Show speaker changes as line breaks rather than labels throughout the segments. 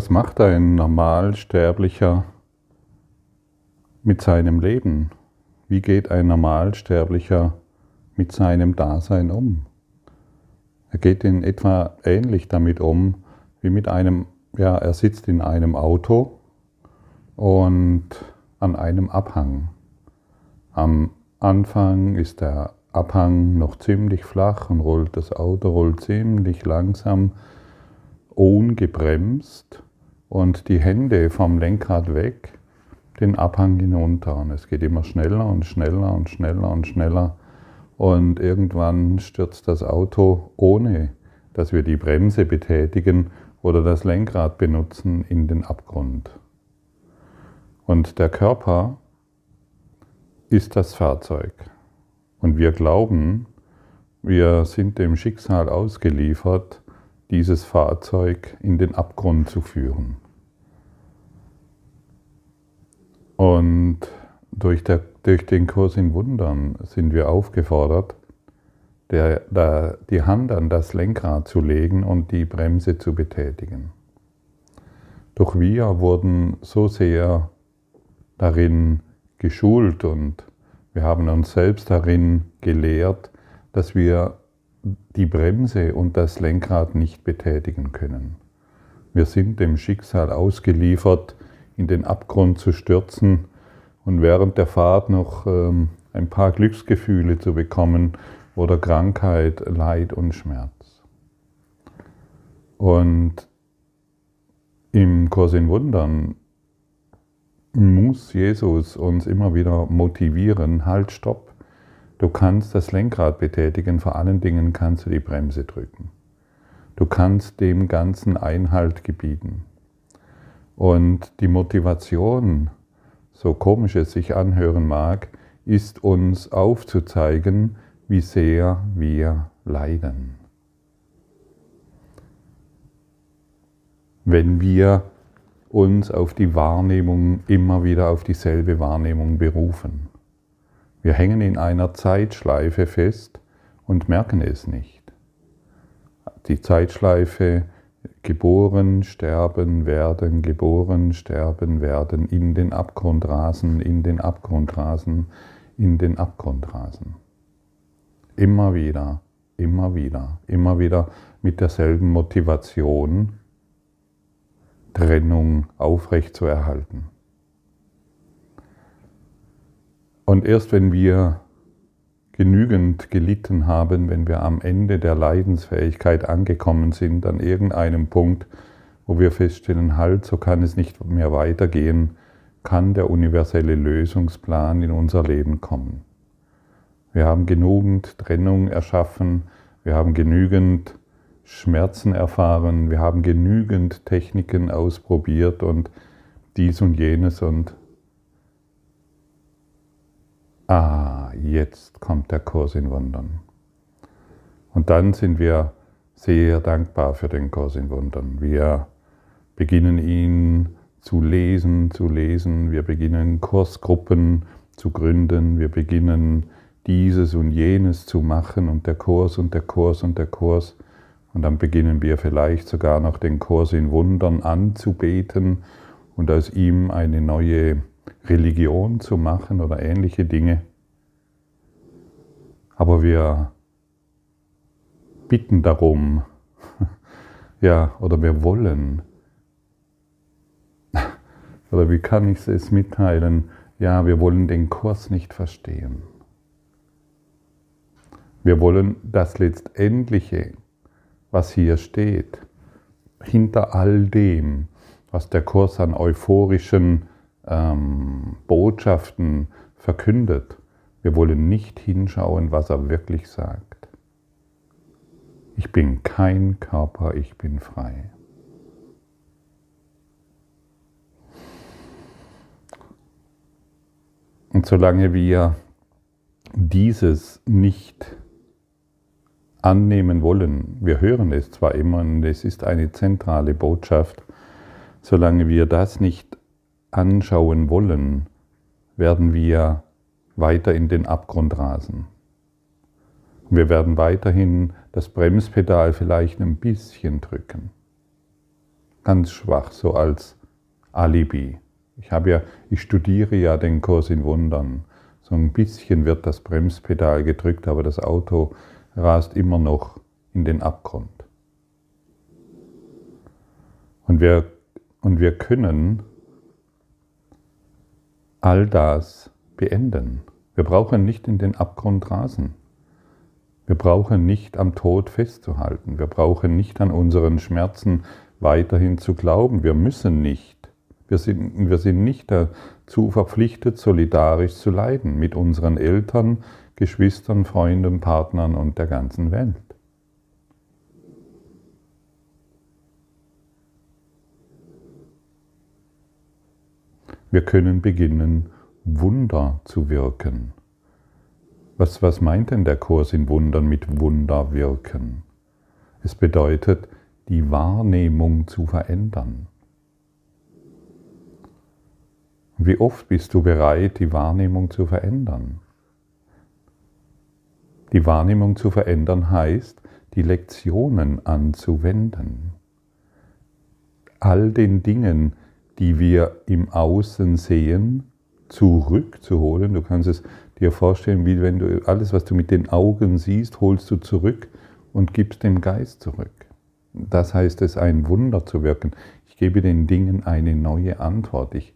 Was macht ein Normalsterblicher mit seinem Leben? Wie geht ein Normalsterblicher mit seinem Dasein um? Er geht in etwa ähnlich damit um wie mit einem, ja, er sitzt in einem Auto und an einem Abhang. Am Anfang ist der Abhang noch ziemlich flach und rollt das Auto rollt ziemlich langsam, ungebremst und die Hände vom Lenkrad weg, den Abhang hinunter. Und es geht immer schneller und schneller und schneller und schneller. Und irgendwann stürzt das Auto, ohne dass wir die Bremse betätigen oder das Lenkrad benutzen, in den Abgrund. Und der Körper ist das Fahrzeug. Und wir glauben, wir sind dem Schicksal ausgeliefert, dieses Fahrzeug in den Abgrund zu führen. Und durch, der, durch den Kurs in Wundern sind wir aufgefordert, der, der, die Hand an das Lenkrad zu legen und die Bremse zu betätigen. Doch wir wurden so sehr darin geschult und wir haben uns selbst darin gelehrt, dass wir die Bremse und das Lenkrad nicht betätigen können. Wir sind dem Schicksal ausgeliefert, in den Abgrund zu stürzen und während der Fahrt noch ähm, ein paar Glücksgefühle zu bekommen oder Krankheit, Leid und Schmerz. Und im Kurs in Wundern muss Jesus uns immer wieder motivieren, halt, stopp. Du kannst das Lenkrad betätigen, vor allen Dingen kannst du die Bremse drücken. Du kannst dem Ganzen Einhalt gebieten. Und die Motivation, so komisch es sich anhören mag, ist uns aufzuzeigen, wie sehr wir leiden. Wenn wir uns auf die Wahrnehmung, immer wieder auf dieselbe Wahrnehmung berufen. Wir hängen in einer Zeitschleife fest und merken es nicht. Die Zeitschleife geboren, sterben, werden, geboren, sterben, werden, in den Abgrund rasen, in den Abgrund rasen, in den Abgrund rasen. Immer wieder, immer wieder, immer wieder mit derselben Motivation, Trennung aufrecht zu erhalten. Und erst wenn wir genügend gelitten haben, wenn wir am Ende der Leidensfähigkeit angekommen sind, an irgendeinem Punkt, wo wir feststellen, halt, so kann es nicht mehr weitergehen, kann der universelle Lösungsplan in unser Leben kommen. Wir haben genügend Trennung erschaffen, wir haben genügend Schmerzen erfahren, wir haben genügend Techniken ausprobiert und dies und jenes und ah, jetzt kommt der Kurs in Wundern. Und dann sind wir sehr dankbar für den Kurs in Wundern. Wir beginnen ihn zu lesen, zu lesen, wir beginnen Kursgruppen zu gründen, wir beginnen dieses und jenes zu machen und der Kurs und der Kurs und der Kurs. Und dann beginnen wir vielleicht sogar noch den Kurs in Wundern anzubeten und aus ihm eine neue Religion zu machen oder ähnliche Dinge. Aber wir bitten darum, ja, oder wir wollen, oder wie kann ich es mitteilen? Ja, wir wollen den Kurs nicht verstehen. Wir wollen das Letztendliche, was hier steht, hinter all dem, was der Kurs an euphorischen ähm, Botschaften verkündet, wir wollen nicht hinschauen, was er wirklich sagt. Ich bin kein Körper, ich bin frei. Und solange wir dieses nicht annehmen wollen. Wir hören es zwar immer und es ist eine zentrale Botschaft, solange wir das nicht anschauen wollen, werden wir weiter in den Abgrund rasen. Wir werden weiterhin das Bremspedal vielleicht ein bisschen drücken. ganz schwach, so als Alibi. Ich, habe ja, ich studiere ja den Kurs in Wundern. So ein bisschen wird das Bremspedal gedrückt, aber das Auto rast immer noch in den Abgrund. Und wir, und wir können all das beenden. Wir brauchen nicht in den Abgrund rasen. Wir brauchen nicht am Tod festzuhalten. Wir brauchen nicht an unseren Schmerzen weiterhin zu glauben. Wir müssen nicht. Wir sind, wir sind nicht dazu verpflichtet, solidarisch zu leiden mit unseren Eltern, Geschwistern, Freunden, Partnern und der ganzen Welt. Wir können beginnen, Wunder zu wirken. Was, was meint denn der Kurs in Wundern mit Wunder wirken? Es bedeutet, die Wahrnehmung zu verändern. Wie oft bist du bereit, die Wahrnehmung zu verändern? Die Wahrnehmung zu verändern heißt, die Lektionen anzuwenden. All den Dingen, die wir im Außen sehen, zurückzuholen. Du kannst es dir vorstellen, wie wenn du alles, was du mit den Augen siehst, holst du zurück und gibst dem Geist zurück. Das heißt es, ein Wunder zu wirken. Ich gebe den Dingen eine neue Antwort. Ich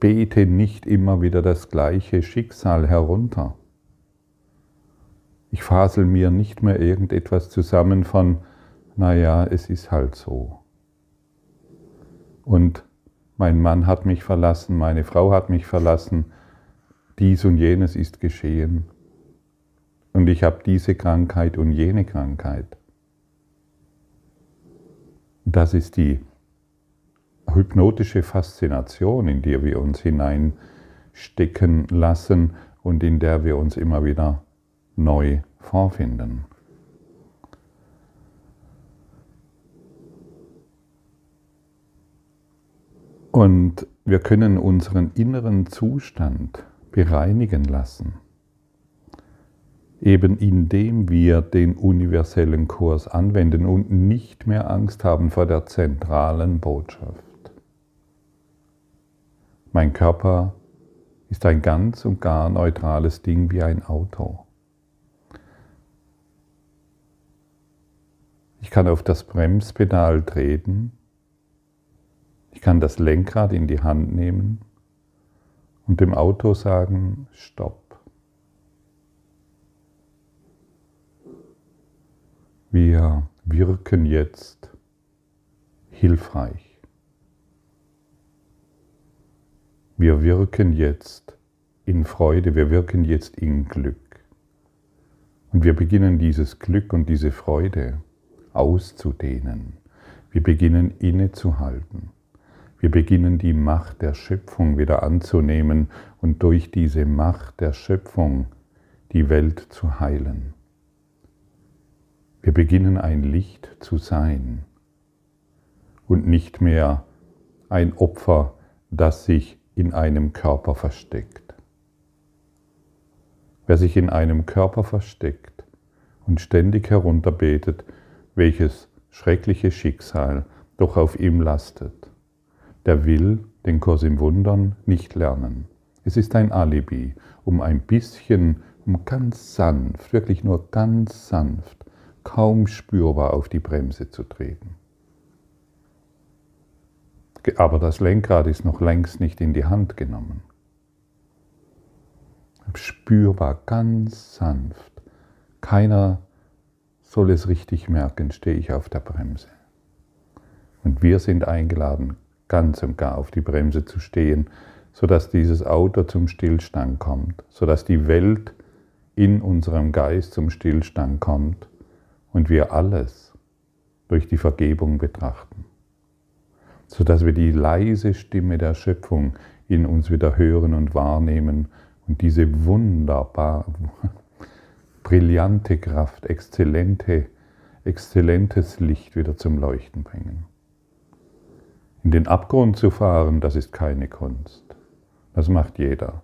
bete nicht immer wieder das gleiche Schicksal herunter. Ich fasel mir nicht mehr irgendetwas zusammen von, naja, es ist halt so und mein Mann hat mich verlassen, meine Frau hat mich verlassen, dies und jenes ist geschehen und ich habe diese Krankheit und jene Krankheit. Das ist die hypnotische Faszination, in die wir uns hineinstecken lassen und in der wir uns immer wieder neu vorfinden. Und wir können unseren inneren Zustand bereinigen lassen, eben indem wir den universellen Kurs anwenden und nicht mehr Angst haben vor der zentralen Botschaft. Mein Körper ist ein ganz und gar neutrales Ding wie ein Auto. Ich kann auf das Bremspedal treten ich kann das Lenkrad in die Hand nehmen und dem Auto sagen, stopp. Wir wirken jetzt hilfreich. Wir wirken jetzt in Freude, wir wirken jetzt in Glück. Und wir beginnen dieses Glück und diese Freude auszudehnen. Wir beginnen innezuhalten. Wir beginnen die Macht der Schöpfung wieder anzunehmen und durch diese Macht der Schöpfung die Welt zu heilen. Wir beginnen ein Licht zu sein und nicht mehr ein Opfer, das sich in einem Körper versteckt. Wer sich in einem Körper versteckt und ständig herunterbetet, welches schreckliche Schicksal doch auf ihm lastet, der will den Kurs im Wundern nicht lernen. Es ist ein Alibi, um ein bisschen, um ganz sanft, wirklich nur ganz sanft, kaum spürbar auf die Bremse zu treten. Aber das Lenkrad ist noch längst nicht in die Hand genommen. Spürbar, ganz sanft. Keiner soll es richtig merken, stehe ich auf der Bremse. Und wir sind eingeladen, ganz und gar auf die Bremse zu stehen, sodass dieses Auto zum Stillstand kommt, sodass die Welt in unserem Geist zum Stillstand kommt und wir alles durch die Vergebung betrachten, sodass wir die leise Stimme der Schöpfung in uns wieder hören und wahrnehmen und diese wunderbar brillante Kraft, exzellente, exzellentes Licht wieder zum Leuchten bringen. In den Abgrund zu fahren, das ist keine Kunst. Das macht jeder.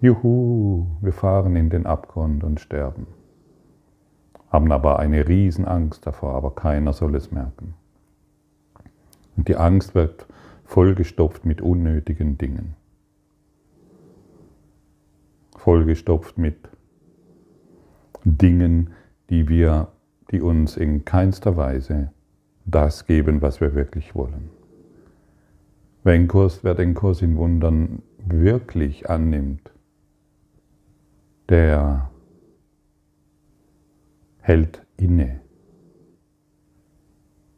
Juhu, wir fahren in den Abgrund und sterben. haben aber eine Riesenangst davor, aber keiner soll es merken. Und die Angst wird vollgestopft mit unnötigen Dingen. Vollgestopft mit Dingen, die wir, die uns in keinster Weise das geben, was wir wirklich wollen. Wer, Kurs, wer den Kurs in Wundern wirklich annimmt, der hält inne.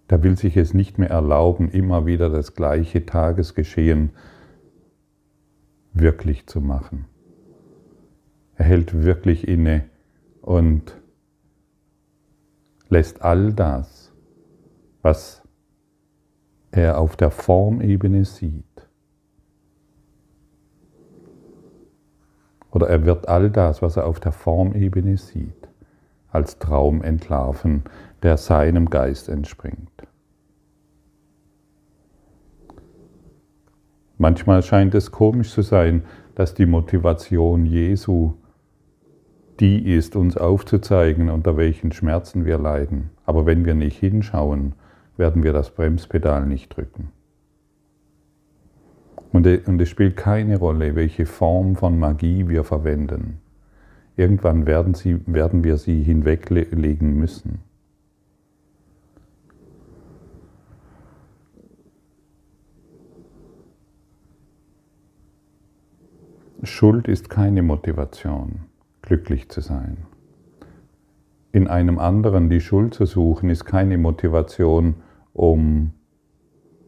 Der will sich es nicht mehr erlauben, immer wieder das gleiche Tagesgeschehen wirklich zu machen. Er hält wirklich inne und lässt all das, was er auf der Formebene sieht, oder er wird all das, was er auf der Formebene sieht, als Traum entlarven, der seinem Geist entspringt. Manchmal scheint es komisch zu sein, dass die Motivation Jesu die ist, uns aufzuzeigen, unter welchen Schmerzen wir leiden. Aber wenn wir nicht hinschauen, werden wir das Bremspedal nicht drücken. Und es spielt keine Rolle, welche Form von Magie wir verwenden. Irgendwann werden, sie, werden wir sie hinweglegen müssen. Schuld ist keine Motivation, glücklich zu sein. In einem anderen die Schuld zu suchen, ist keine Motivation, um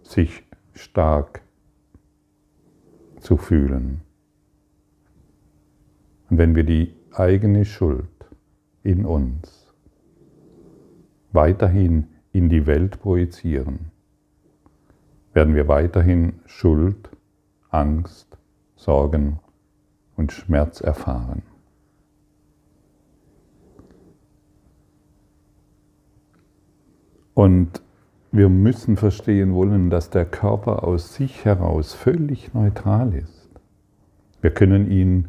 sich stark zu fühlen. Und wenn wir die eigene Schuld in uns weiterhin in die Welt projizieren, werden wir weiterhin Schuld, Angst, Sorgen und Schmerz erfahren. Und wir müssen verstehen wollen, dass der Körper aus sich heraus völlig neutral ist. Wir können ihn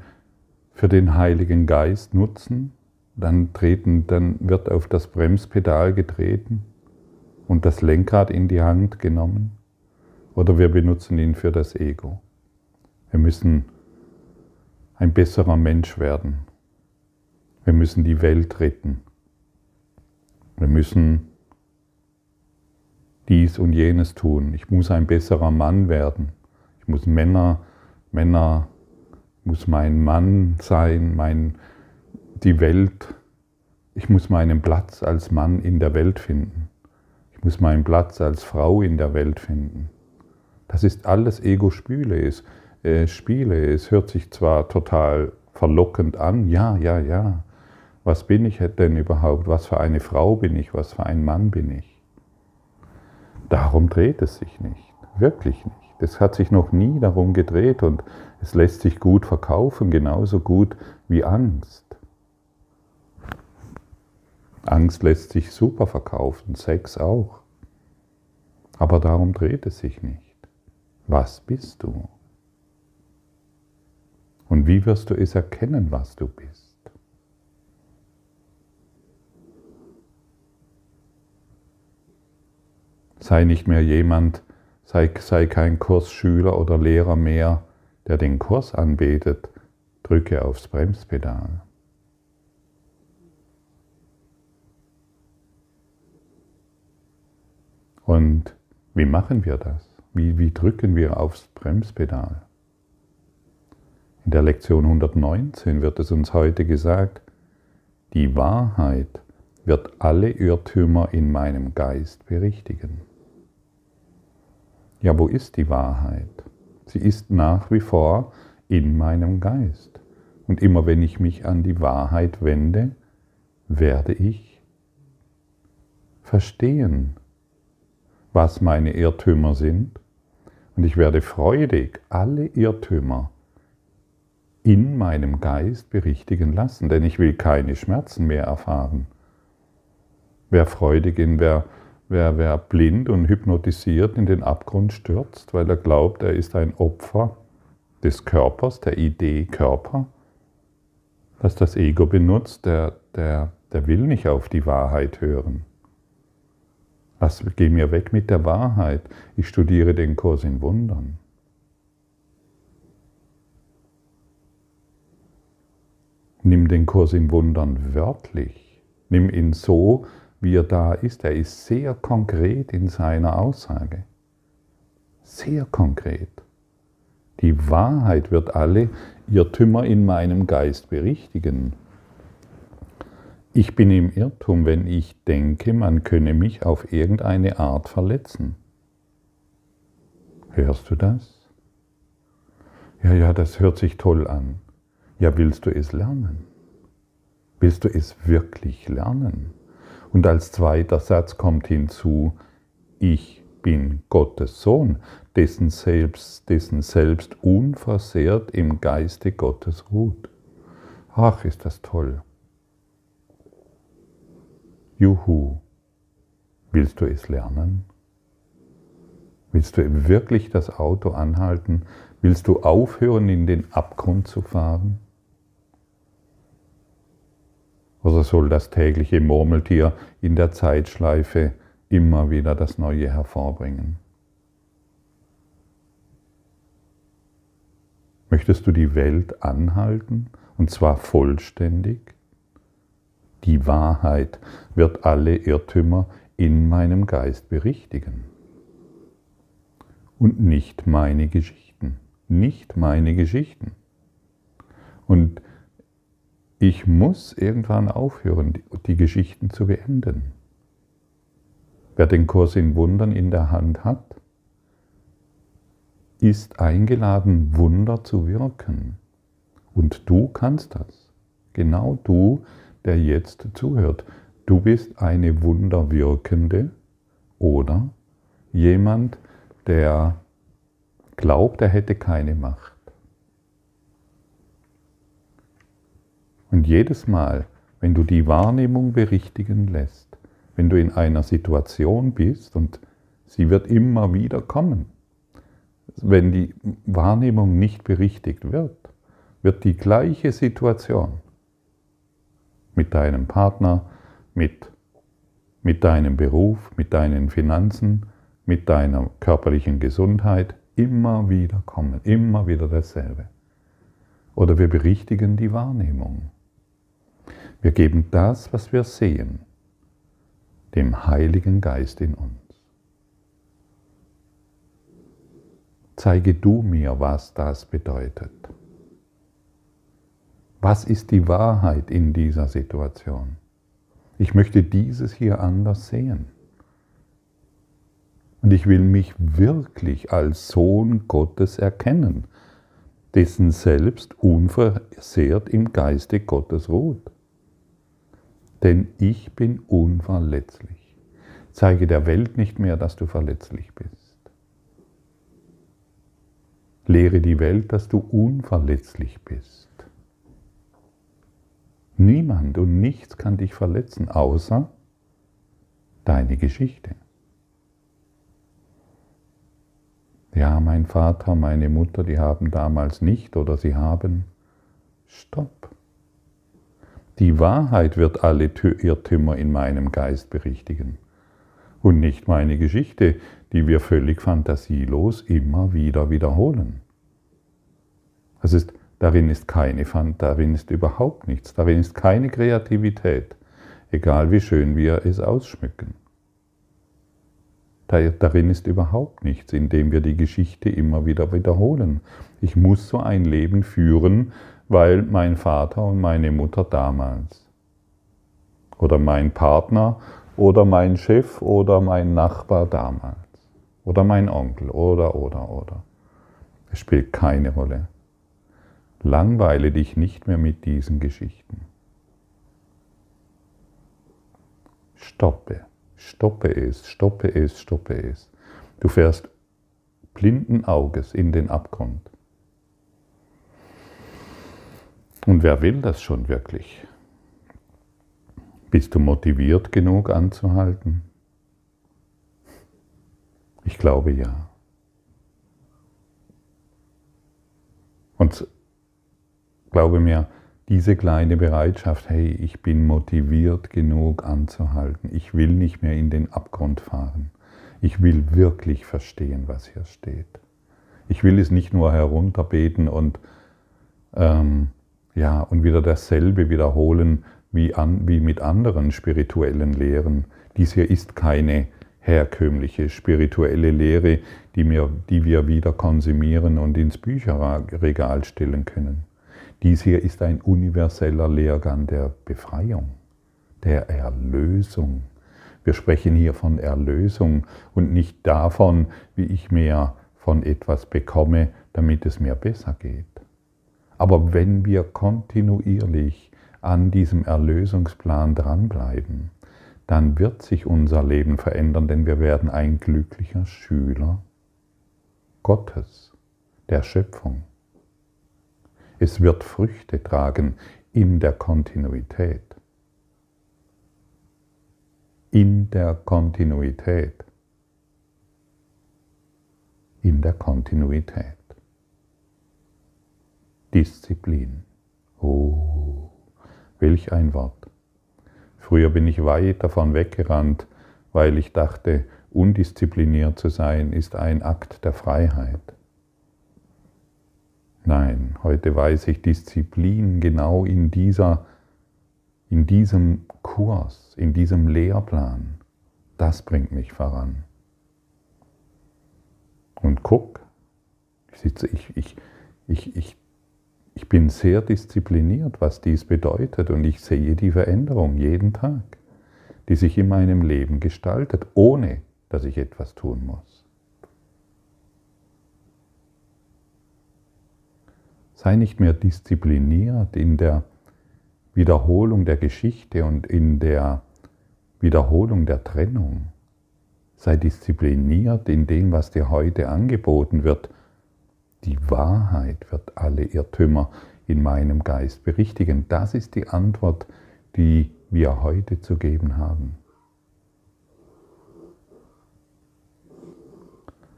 für den Heiligen Geist nutzen, dann, treten, dann wird auf das Bremspedal getreten und das Lenkrad in die Hand genommen, oder wir benutzen ihn für das Ego. Wir müssen ein besserer Mensch werden. Wir müssen die Welt retten. Wir müssen dies und jenes tun. Ich muss ein besserer Mann werden. Ich muss Männer, Männer, muss mein Mann sein, mein, die Welt. Ich muss meinen Platz als Mann in der Welt finden. Ich muss meinen Platz als Frau in der Welt finden. Das ist alles Ego-Spiele. Es, äh, Spiele. Es hört sich zwar total verlockend an, ja, ja, ja. Was bin ich denn überhaupt? Was für eine Frau bin ich? Was für ein Mann bin ich? Darum dreht es sich nicht, wirklich nicht. Es hat sich noch nie darum gedreht und es lässt sich gut verkaufen, genauso gut wie Angst. Angst lässt sich super verkaufen, Sex auch. Aber darum dreht es sich nicht. Was bist du? Und wie wirst du es erkennen, was du bist? Sei nicht mehr jemand, sei, sei kein Kursschüler oder Lehrer mehr, der den Kurs anbetet, drücke aufs Bremspedal. Und wie machen wir das? Wie, wie drücken wir aufs Bremspedal? In der Lektion 119 wird es uns heute gesagt, die Wahrheit wird alle Irrtümer in meinem Geist berichtigen. Ja, wo ist die Wahrheit? Sie ist nach wie vor in meinem Geist. Und immer wenn ich mich an die Wahrheit wende, werde ich verstehen, was meine Irrtümer sind. Und ich werde freudig alle Irrtümer in meinem Geist berichtigen lassen, denn ich will keine Schmerzen mehr erfahren. Wer freudig in, wer Wer, wer blind und hypnotisiert in den Abgrund stürzt, weil er glaubt, er ist ein Opfer des Körpers, der Idee Körper, dass das Ego benutzt, der, der, Der will nicht auf die Wahrheit hören. Lass, geh mir weg mit der Wahrheit. Ich studiere den Kurs in Wundern. Nimm den Kurs in Wundern wörtlich. Nimm ihn so, wie er da ist. Er ist sehr konkret in seiner Aussage. Sehr konkret. Die Wahrheit wird alle Irrtümer in meinem Geist berichtigen. Ich bin im Irrtum, wenn ich denke, man könne mich auf irgendeine Art verletzen. Hörst du das? Ja, ja, das hört sich toll an. Ja, willst du es lernen? Willst du es wirklich lernen? Und als zweiter Satz kommt hinzu, ich bin Gottes Sohn, dessen Selbst, dessen Selbst unversehrt im Geiste Gottes ruht. Ach, ist das toll. Juhu. Willst du es lernen? Willst du wirklich das Auto anhalten? Willst du aufhören, in den Abgrund zu fahren? Oder soll das tägliche Murmeltier in der Zeitschleife immer wieder das Neue hervorbringen? Möchtest du die Welt anhalten, und zwar vollständig? Die Wahrheit wird alle Irrtümer in meinem Geist berichtigen. Und nicht meine Geschichten. Nicht meine Geschichten. Und ich muss irgendwann aufhören, die Geschichten zu beenden. Wer den Kurs in Wundern in der Hand hat, ist eingeladen, Wunder zu wirken. Und du kannst das. Genau du der jetzt zuhört. Du bist eine Wunderwirkende oder jemand, der glaubt, er hätte keine Macht. Und jedes Mal, wenn du die Wahrnehmung berichtigen lässt, wenn du in einer Situation bist und sie wird immer wieder kommen, wenn die Wahrnehmung nicht berichtigt wird, wird die gleiche Situation mit deinem Partner, mit, mit deinem Beruf, mit deinen Finanzen, mit deiner körperlichen Gesundheit immer wieder kommen, immer wieder dasselbe. Oder wir berichtigen die Wahrnehmung. Wir geben das, was wir sehen, dem Heiligen Geist in uns. Zeige du mir, was das bedeutet. Was ist die Wahrheit in dieser Situation? Ich möchte dieses hier anders sehen. Und ich will mich wirklich als Sohn Gottes erkennen, dessen Selbst unversehrt im Geiste Gottes ruht. Denn ich bin unverletzlich. Zeige der Welt nicht mehr, dass du verletzlich bist. Lehre die Welt, dass du unverletzlich bist. Niemand und nichts kann dich verletzen, außer deine Geschichte. Ja, mein Vater, meine Mutter, die haben damals nicht oder sie haben. Stopp. Die Wahrheit wird alle Irrtümer in meinem Geist berichtigen und nicht meine Geschichte, die wir völlig fantasielos immer wieder wiederholen. Das ist Darin ist keine Fand, darin ist überhaupt nichts, darin ist keine Kreativität, egal wie schön wir es ausschmücken. Darin ist überhaupt nichts, indem wir die Geschichte immer wieder wiederholen. Ich muss so ein Leben führen, weil mein Vater und meine Mutter damals oder mein Partner oder mein Chef oder mein Nachbar damals oder mein Onkel oder oder oder. Es spielt keine Rolle. Langweile dich nicht mehr mit diesen Geschichten. Stoppe, stoppe es, stoppe es, stoppe es. Du fährst blinden Auges in den Abgrund. Und wer will das schon wirklich? Bist du motiviert genug anzuhalten? Ich glaube ja. Und Glaube mir, diese kleine Bereitschaft, hey, ich bin motiviert genug anzuhalten, ich will nicht mehr in den Abgrund fahren, ich will wirklich verstehen, was hier steht. Ich will es nicht nur herunterbeten und, ähm, ja, und wieder dasselbe wiederholen wie, an, wie mit anderen spirituellen Lehren. Dies hier ist keine herkömmliche spirituelle Lehre, die, mir, die wir wieder konsumieren und ins Bücherregal stellen können. Dies hier ist ein universeller Lehrgang der Befreiung, der Erlösung. Wir sprechen hier von Erlösung und nicht davon, wie ich mehr von etwas bekomme, damit es mir besser geht. Aber wenn wir kontinuierlich an diesem Erlösungsplan dranbleiben, dann wird sich unser Leben verändern, denn wir werden ein glücklicher Schüler Gottes, der Schöpfung. Es wird Früchte tragen in der Kontinuität. In der Kontinuität. In der Kontinuität. Disziplin. Oh, welch ein Wort. Früher bin ich weit davon weggerannt, weil ich dachte, undiszipliniert zu sein ist ein Akt der Freiheit. Nein, heute weiß ich Disziplin genau in, dieser, in diesem Kurs, in diesem Lehrplan. Das bringt mich voran. Und guck, ich, sitze, ich, ich, ich, ich ich bin sehr diszipliniert, was dies bedeutet und ich sehe die Veränderung jeden Tag, die sich in meinem Leben gestaltet, ohne dass ich etwas tun muss. Sei nicht mehr diszipliniert in der Wiederholung der Geschichte und in der Wiederholung der Trennung. Sei diszipliniert in dem, was dir heute angeboten wird die Wahrheit wird alle Irrtümer in meinem Geist berichtigen. Das ist die Antwort, die wir heute zu geben haben.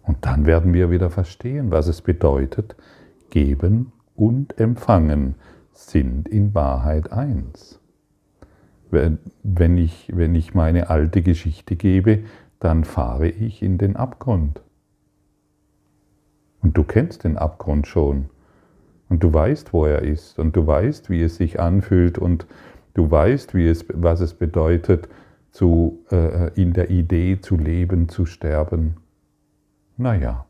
Und dann werden wir wieder verstehen, was es bedeutet, geben und empfangen sind in Wahrheit eins. Wenn ich, wenn ich meine alte Geschichte gebe, dann fahre ich in den Abgrund. Und du kennst den Abgrund schon. Und du weißt, wo er ist. Und du weißt, wie es sich anfühlt. Und du weißt, wie es, was es bedeutet, zu, äh, in der Idee zu leben, zu sterben. Naja,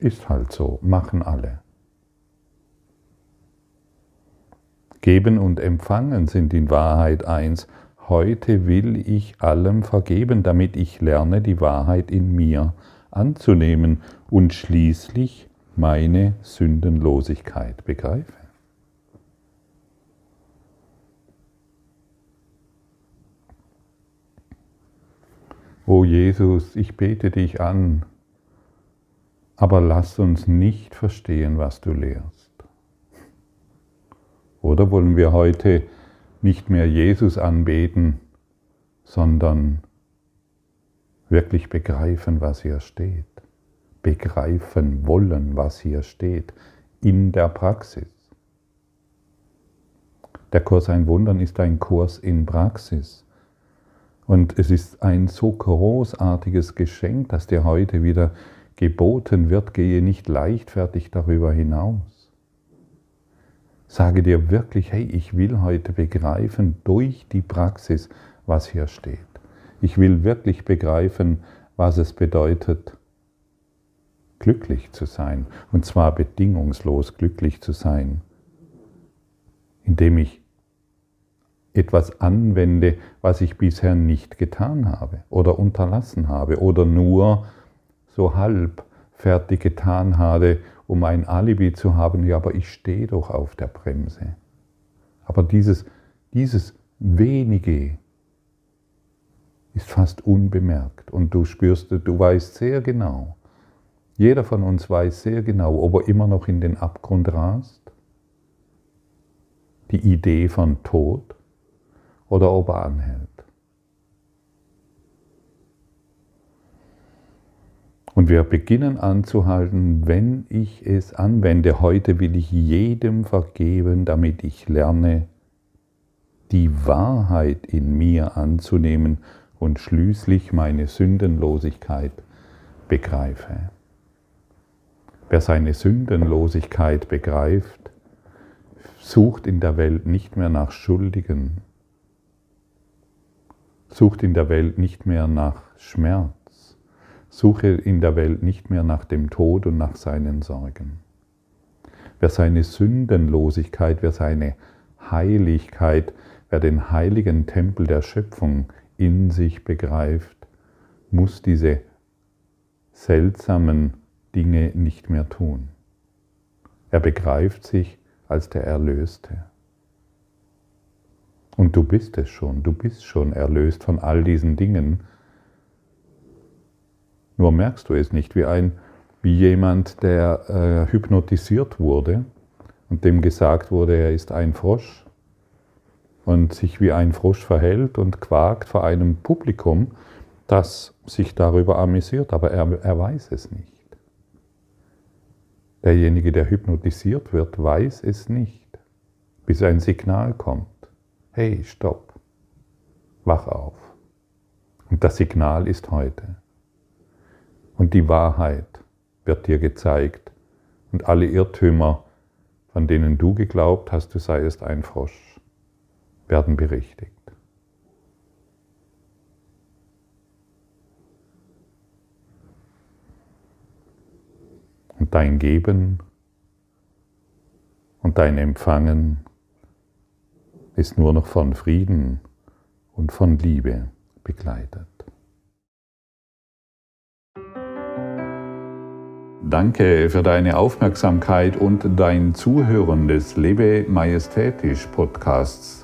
ist halt so, machen alle. Geben und Empfangen sind in Wahrheit eins. Heute will ich allem vergeben, damit ich lerne, die Wahrheit in mir anzunehmen und schließlich meine Sündenlosigkeit begreife. O Jesus, ich bete dich an, aber lass uns nicht verstehen, was du lehrst. Oder wollen wir heute nicht mehr Jesus anbeten, sondern wirklich begreifen, was hier steht. Begreifen wollen, was hier steht, in der Praxis. Der Kurs Ein Wundern ist ein Kurs in Praxis. Und es ist ein so großartiges Geschenk, das dir heute wieder geboten wird. Gehe nicht leichtfertig darüber hinaus. Sage dir wirklich, hey, ich will heute begreifen durch die Praxis, was hier steht. Ich will wirklich begreifen, was es bedeutet, glücklich zu sein. Und zwar bedingungslos glücklich zu sein, indem ich etwas anwende, was ich bisher nicht getan habe oder unterlassen habe oder nur so halb fertig getan habe, um ein Alibi zu haben, ja, aber ich stehe doch auf der Bremse. Aber dieses, dieses wenige, ist fast unbemerkt und du spürst, du weißt sehr genau, jeder von uns weiß sehr genau, ob er immer noch in den Abgrund rast, die Idee von Tod oder ob er anhält. Und wir beginnen anzuhalten, wenn ich es anwende. Heute will ich jedem vergeben, damit ich lerne, die Wahrheit in mir anzunehmen und schließlich meine Sündenlosigkeit begreife. Wer seine Sündenlosigkeit begreift, sucht in der Welt nicht mehr nach Schuldigen, sucht in der Welt nicht mehr nach Schmerz, suche in der Welt nicht mehr nach dem Tod und nach seinen Sorgen. Wer seine Sündenlosigkeit, wer seine Heiligkeit, wer den heiligen Tempel der Schöpfung in sich begreift, muss diese seltsamen Dinge nicht mehr tun. Er begreift sich als der Erlöste. Und du bist es schon, du bist schon erlöst von all diesen Dingen. Nur merkst du es nicht, wie, ein, wie jemand, der äh, hypnotisiert wurde und dem gesagt wurde, er ist ein Frosch und sich wie ein Frosch verhält und quakt vor einem Publikum, das sich darüber amüsiert, aber er, er weiß es nicht. Derjenige, der hypnotisiert wird, weiß es nicht, bis ein Signal kommt. Hey, stopp, wach auf. Und das Signal ist heute. Und die Wahrheit wird dir gezeigt. Und alle Irrtümer, von denen du geglaubt hast, du seiest ein Frosch, werden berichtigt. Und dein Geben und dein Empfangen ist nur noch von Frieden und von Liebe begleitet. Danke für deine Aufmerksamkeit und dein Zuhören des Lebe Majestätisch Podcasts.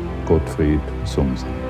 Gottfried Sumsen.